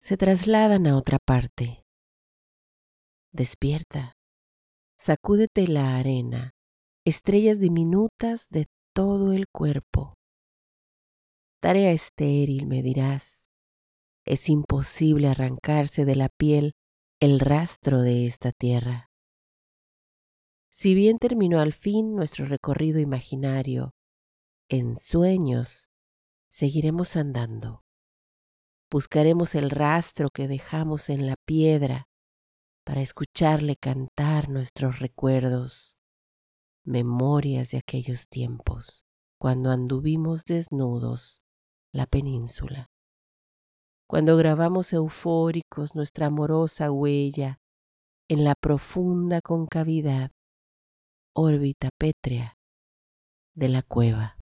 se trasladan a otra parte. Despierta, sacúdete la arena, estrellas diminutas de todo el cuerpo. Tarea estéril, me dirás. Es imposible arrancarse de la piel el rastro de esta tierra. Si bien terminó al fin nuestro recorrido imaginario, en sueños seguiremos andando. Buscaremos el rastro que dejamos en la piedra para escucharle cantar nuestros recuerdos, memorias de aquellos tiempos, cuando anduvimos desnudos la península. Cuando grabamos eufóricos nuestra amorosa huella en la profunda concavidad órbita pétrea de la cueva.